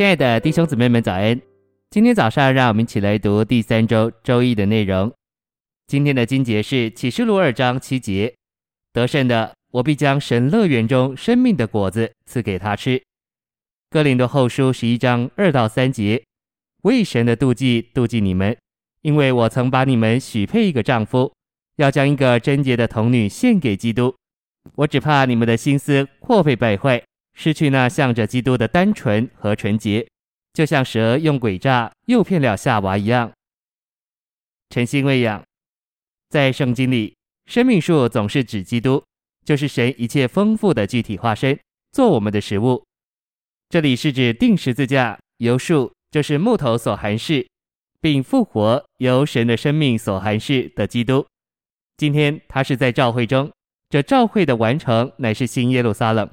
亲爱的弟兄姊妹们，早安！今天早上，让我们一起来读第三周周一的内容。今天的经节是启示录二章七节：得胜的，我必将神乐园中生命的果子赐给他吃。哥林多后书十一章二到三节：为神的妒忌妒忌你们，因为我曾把你们许配一个丈夫，要将一个贞洁的童女献给基督。我只怕你们的心思或被败坏。失去那向着基督的单纯和纯洁，就像蛇用诡诈诱骗了夏娃一样。晨星喂养，在圣经里，生命树总是指基督，就是神一切丰富的具体化身，做我们的食物。这里是指钉十字架由树，就是木头所含释，并复活由神的生命所含释的基督。今天他是在召会中，这召会的完成乃是新耶路撒冷。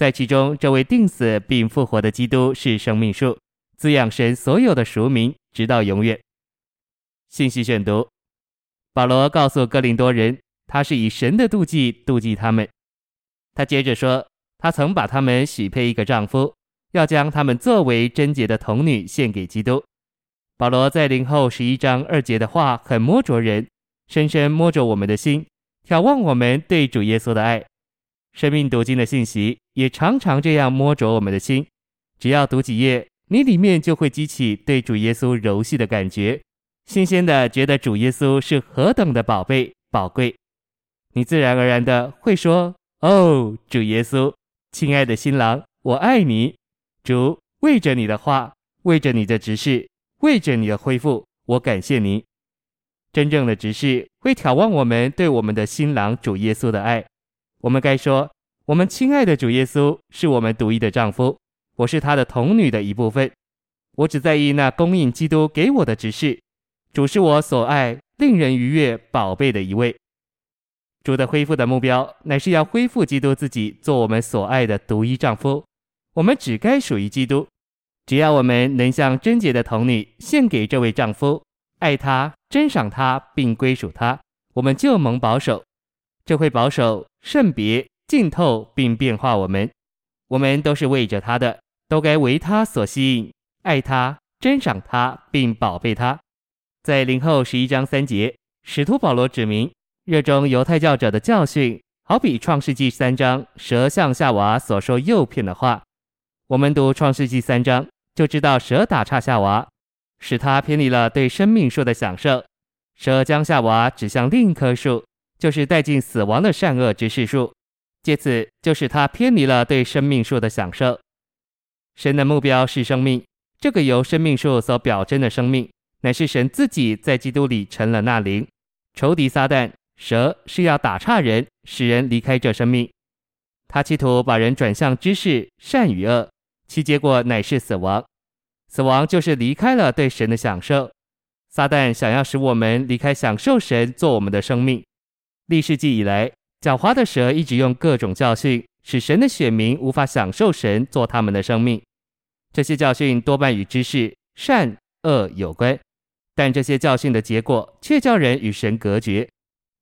在其中，这位定死并复活的基督是生命树，滋养神所有的赎民，直到永远。信息选读：保罗告诉哥林多人，他是以神的妒忌妒忌他们。他接着说，他曾把他们许配一个丈夫，要将他们作为贞洁的童女献给基督。保罗在林后十一章二节的话很摸着人，深深摸着我们的心，眺望我们对主耶稣的爱。生命读经的信息也常常这样摸着我们的心，只要读几页，你里面就会激起对主耶稣柔细的感觉，新鲜的觉得主耶稣是何等的宝贝宝贵。你自然而然的会说：“哦，主耶稣，亲爱的新郎，我爱你。主，为着你的话，为着你的执事，为着你的恢复，我感谢你。”真正的执事会眺望我们对我们的新郎主耶稣的爱。我们该说，我们亲爱的主耶稣是我们独一的丈夫，我是他的童女的一部分。我只在意那供应基督给我的指示。主是我所爱、令人愉悦、宝贝的一位。主的恢复的目标，乃是要恢复基督自己，做我们所爱的独一丈夫。我们只该属于基督。只要我们能像贞洁的童女献给这位丈夫，爱他、珍赏他，并归属他，我们就蒙保守。这会保守、圣别、浸透并变化我们，我们都是为着他的，都该为他所吸引，爱他、珍赏他并宝贝他。在零后十一章三节，使徒保罗指明，热衷犹太教者的教训，好比创世纪三章蛇向夏娃所说诱骗的话。我们读创世纪三章，就知道蛇打岔夏娃，使他偏离了对生命树的享受。蛇将夏娃指向另一棵树。就是带进死亡的善恶知识树，借此就使他偏离了对生命树的享受。神的目标是生命，这个由生命树所表征的生命，乃是神自己在基督里成了那灵。仇敌撒旦蛇是要打岔人，使人离开这生命。他企图把人转向知识善与恶，其结果乃是死亡。死亡就是离开了对神的享受。撒旦想要使我们离开享受神做我们的生命。历世纪以来，狡猾的蛇一直用各种教训，使神的选民无法享受神做他们的生命。这些教训多半与知识善恶有关，但这些教训的结果却叫人与神隔绝。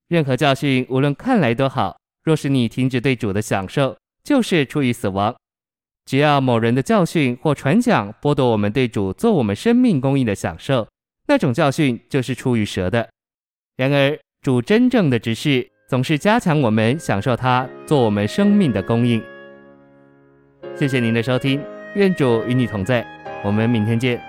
任何教训无论看来多好，若是你停止对主的享受，就是出于死亡。只要某人的教训或传讲剥夺我们对主做我们生命供应的享受，那种教训就是出于蛇的。然而，主真正的指示总是加强我们享受它做我们生命的供应。谢谢您的收听，愿主与你同在，我们明天见。